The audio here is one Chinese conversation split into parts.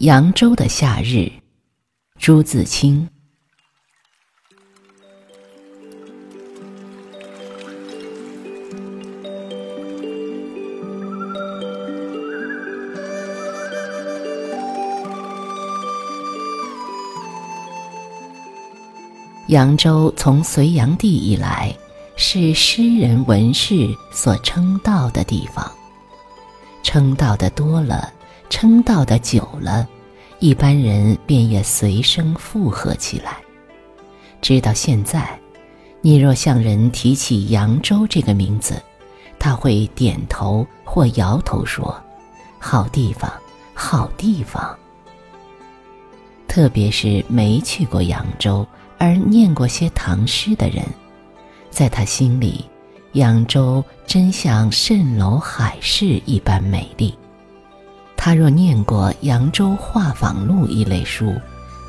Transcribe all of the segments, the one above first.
扬州的夏日，朱自清。扬州从隋炀帝以来，是诗人文士所称道的地方。称道的多了，称道的久了，一般人便也随声附和起来。直到现在，你若向人提起扬州这个名字，他会点头或摇头说：“好地方，好地方。”特别是没去过扬州。而念过些唐诗的人，在他心里，扬州真像蜃楼海市一般美丽。他若念过《扬州画舫录》一类书，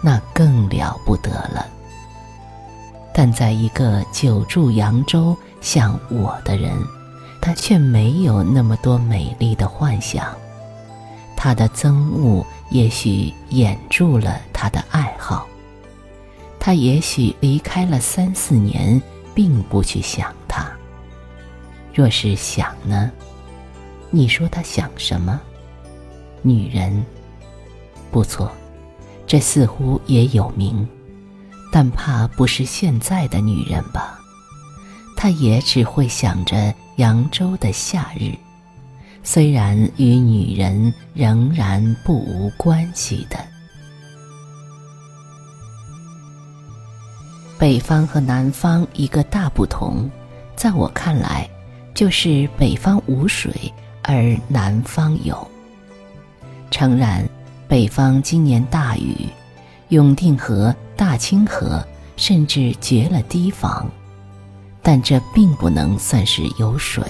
那更了不得了。但在一个久住扬州像我的人，他却没有那么多美丽的幻想。他的憎恶也许掩住了他的爱好。他也许离开了三四年，并不去想他。若是想呢？你说他想什么？女人，不错，这似乎也有名，但怕不是现在的女人吧？他也只会想着扬州的夏日，虽然与女人仍然不无关系的。北方和南方一个大不同，在我看来，就是北方无水，而南方有。诚然，北方今年大雨，永定河、大清河甚至绝了堤防，但这并不能算是有水。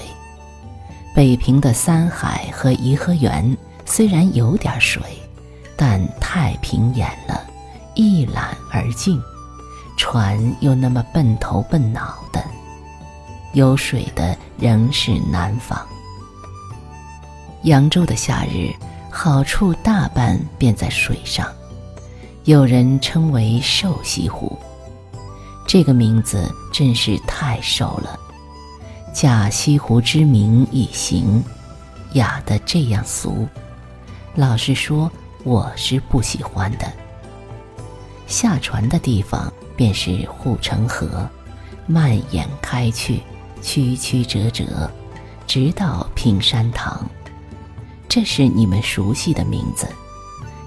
北平的三海和颐和园虽然有点水，但太平眼了，一览而尽。船又那么笨头笨脑的，有水的仍是南方。扬州的夏日，好处大半便在水上，有人称为“瘦西湖”。这个名字真是太瘦了，假西湖之名以行，雅的这样俗。老实说，我是不喜欢的。下船的地方。便是护城河，蔓延开去，曲曲折折，直到平山堂。这是你们熟悉的名字，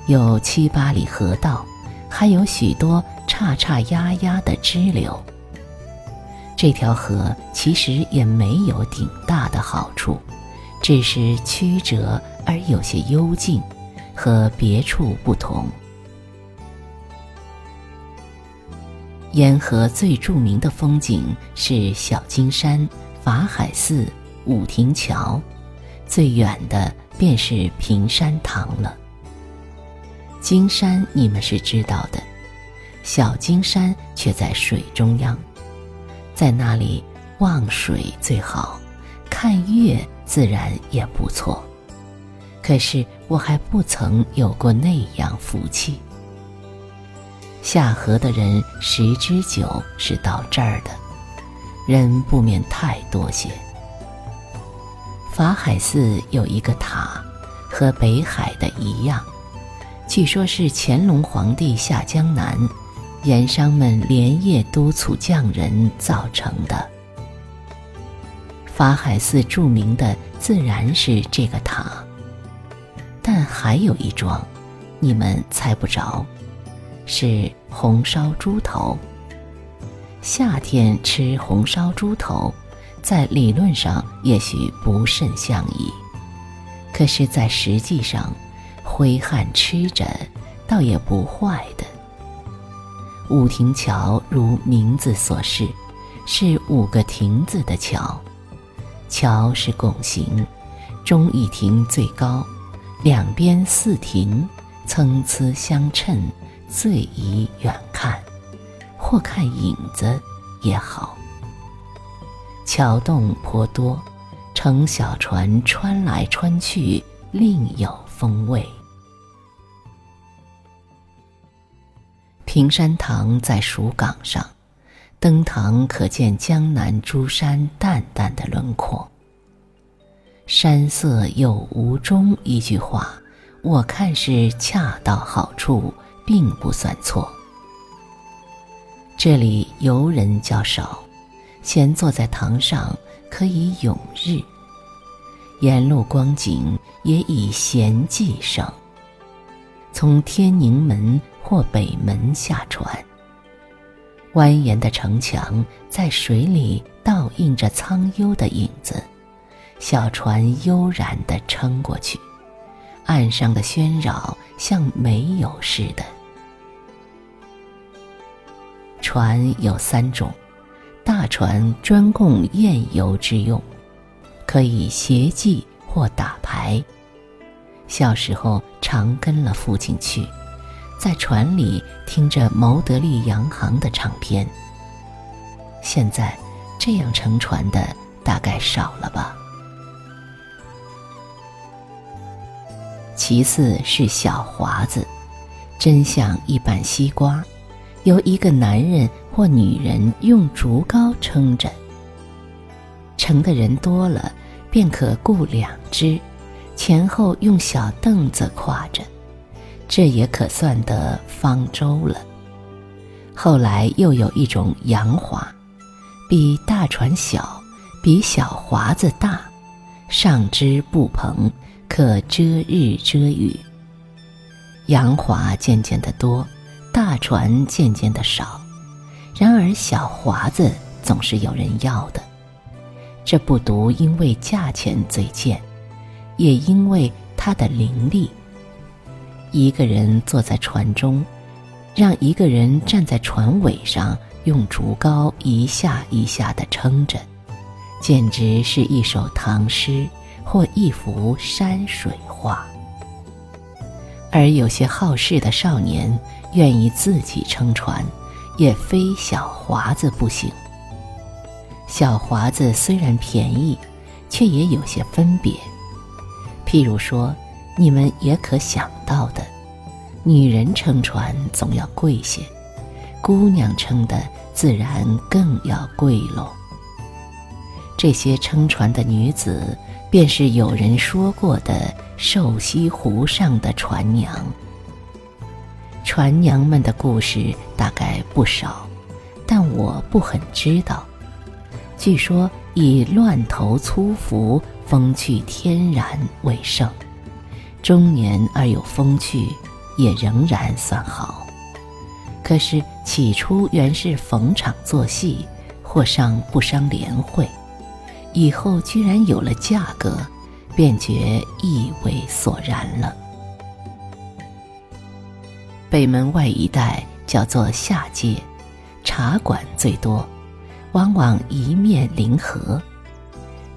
有七八里河道，还有许多叉叉压压的支流。这条河其实也没有顶大的好处，只是曲折而有些幽静，和别处不同。沿河最著名的风景是小金山、法海寺、五亭桥，最远的便是平山堂了。金山你们是知道的，小金山却在水中央，在那里望水最好，看月自然也不错。可是我还不曾有过那样福气。下河的人十之九是到这儿的，人不免太多些。法海寺有一个塔，和北海的一样，据说是乾隆皇帝下江南，盐商们连夜督促匠人造成的。法海寺著名的自然是这个塔，但还有一桩，你们猜不着。是红烧猪头。夏天吃红烧猪头，在理论上也许不甚相宜，可是，在实际上，挥汗吃着，倒也不坏的。五亭桥如名字所示，是五个亭子的桥，桥是拱形，中一亭最高，两边四亭，参差相称。最宜远看，或看影子也好。桥洞颇多，乘小船穿来穿去，另有风味。平山堂在蜀岗上，登堂可见江南诸山淡淡的轮廓。山色有无中一句话，我看是恰到好处，并不算错。这里游人较少，闲坐在堂上可以咏日。沿路光景也以闲寂胜。从天宁门或北门下船，蜿蜒的城墙在水里倒映着苍幽的影子，小船悠然地撑过去，岸上的喧扰像没有似的。船有三种，大船专供宴游之用，可以携妓或打牌。小时候常跟了父亲去，在船里听着牟德利洋行的唱片。现在这样乘船的大概少了吧。其次是小华子，真像一板西瓜。由一个男人或女人用竹篙撑着，乘的人多了，便可雇两只，前后用小凳子挎着，这也可算得方舟了。后来又有一种洋华，比大船小，比小华子大，上支布棚，可遮日遮雨。洋华渐渐的多。大船渐渐的少，然而小华子总是有人要的。这不独因为价钱最贱，也因为它的灵力。一个人坐在船中，让一个人站在船尾上，用竹篙一下一下的撑着，简直是一首唐诗或一幅山水画。而有些好事的少年。愿意自己撑船，也非小华子不行。小华子虽然便宜，却也有些分别。譬如说，你们也可想到的，女人撑船总要贵些，姑娘撑的自然更要贵喽。这些撑船的女子，便是有人说过的瘦西湖上的船娘。船娘们的故事大概不少，但我不很知道。据说以乱头粗服、风趣天然为盛，中年而有风趣，也仍然算好。可是起初原是逢场作戏，或上不伤联会，以后居然有了价格，便觉意味索然了。北门外一带叫做下街，茶馆最多，往往一面临河。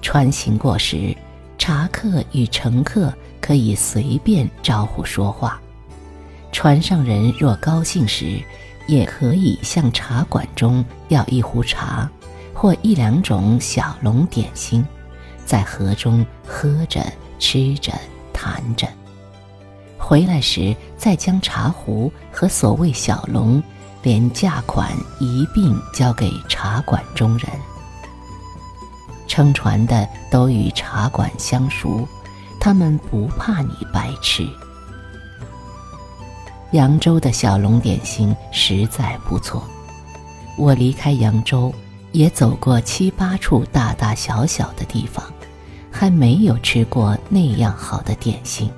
船行过时，茶客与乘客可以随便招呼说话。船上人若高兴时，也可以向茶馆中要一壶茶，或一两种小笼点心，在河中喝着、吃着、谈着。回来时，再将茶壶和所谓小笼，连价款一并交给茶馆中人。撑船的都与茶馆相熟，他们不怕你白吃。扬州的小笼点心实在不错，我离开扬州，也走过七八处大大小小的地方，还没有吃过那样好的点心。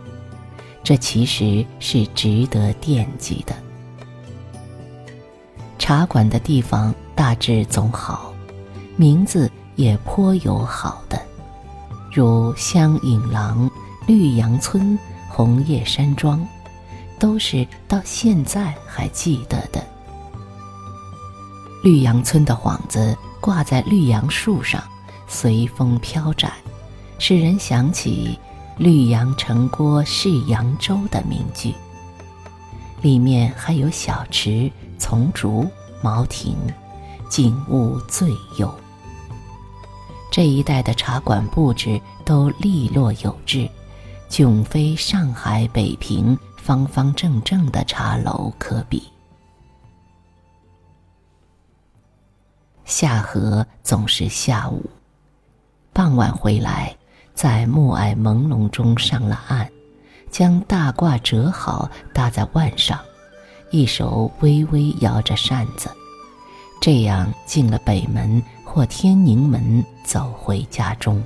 这其实是值得惦记的。茶馆的地方大致总好，名字也颇有好的，如香影廊、绿杨村、红叶山庄，都是到现在还记得的。绿杨村的幌子挂在绿杨树上，随风飘展，使人想起。绿杨城郭是扬州的名句，里面还有小池、丛竹、茅亭，景物最优。这一带的茶馆布置都利落有致，迥非上海、北平方方正正的茶楼可比。下河总是下午。傍晚回来，在暮霭朦胧中上了岸，将大褂折好搭在腕上，一手微微摇着扇子，这样进了北门或天宁门，走回家中。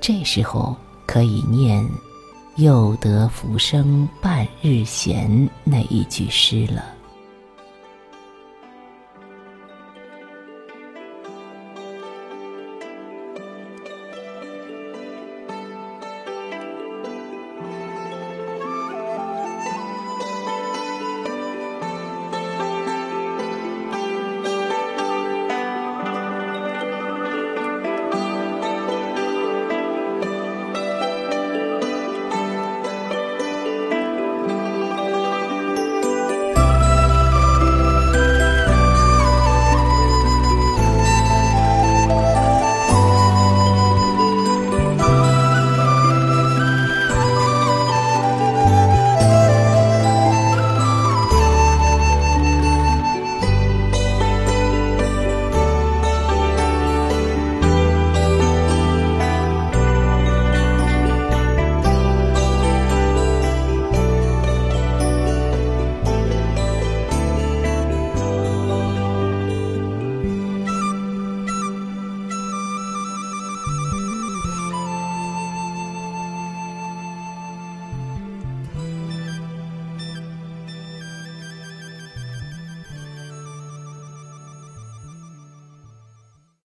这时候可以念“又得浮生半日闲”那一句诗了。